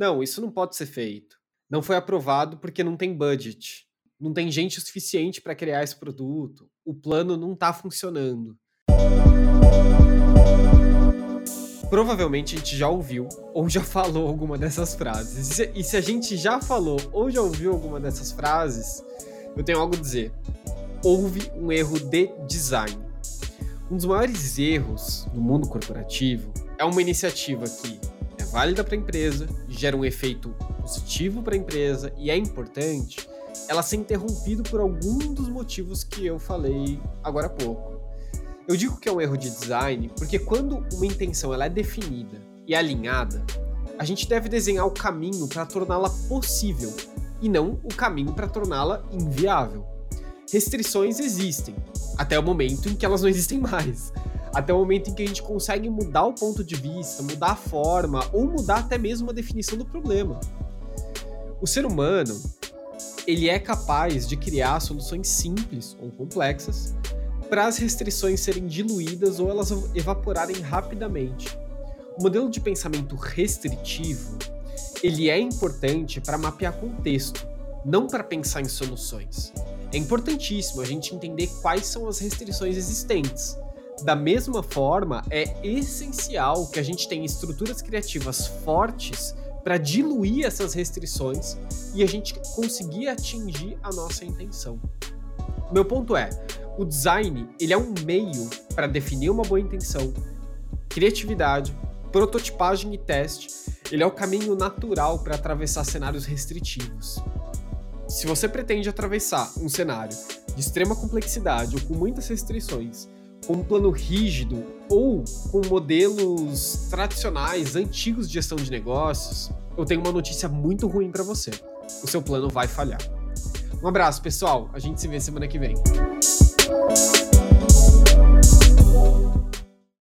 Não, isso não pode ser feito. Não foi aprovado porque não tem budget. Não tem gente suficiente para criar esse produto. O plano não está funcionando. Provavelmente a gente já ouviu ou já falou alguma dessas frases. E se a gente já falou ou já ouviu alguma dessas frases, eu tenho algo a dizer. Houve um erro de design. Um dos maiores erros no mundo corporativo é uma iniciativa que válida para a empresa, gera um efeito positivo para a empresa e é importante ela ser interrompida por algum dos motivos que eu falei agora há pouco. Eu digo que é um erro de design porque quando uma intenção ela é definida e alinhada, a gente deve desenhar o caminho para torná-la possível e não o caminho para torná-la inviável. Restrições existem até o momento em que elas não existem mais. Até o momento em que a gente consegue mudar o ponto de vista, mudar a forma ou mudar até mesmo a definição do problema. O ser humano, ele é capaz de criar soluções simples ou complexas para as restrições serem diluídas ou elas evaporarem rapidamente. O modelo de pensamento restritivo, ele é importante para mapear contexto, não para pensar em soluções. É importantíssimo a gente entender quais são as restrições existentes. Da mesma forma, é essencial que a gente tenha estruturas criativas fortes para diluir essas restrições e a gente conseguir atingir a nossa intenção. Meu ponto é, o design ele é um meio para definir uma boa intenção, criatividade, prototipagem e teste. Ele é o caminho natural para atravessar cenários restritivos. Se você pretende atravessar um cenário de extrema complexidade ou com muitas restrições, com um plano rígido ou com modelos tradicionais, antigos de gestão de negócios, eu tenho uma notícia muito ruim para você. O seu plano vai falhar. Um abraço, pessoal. A gente se vê semana que vem.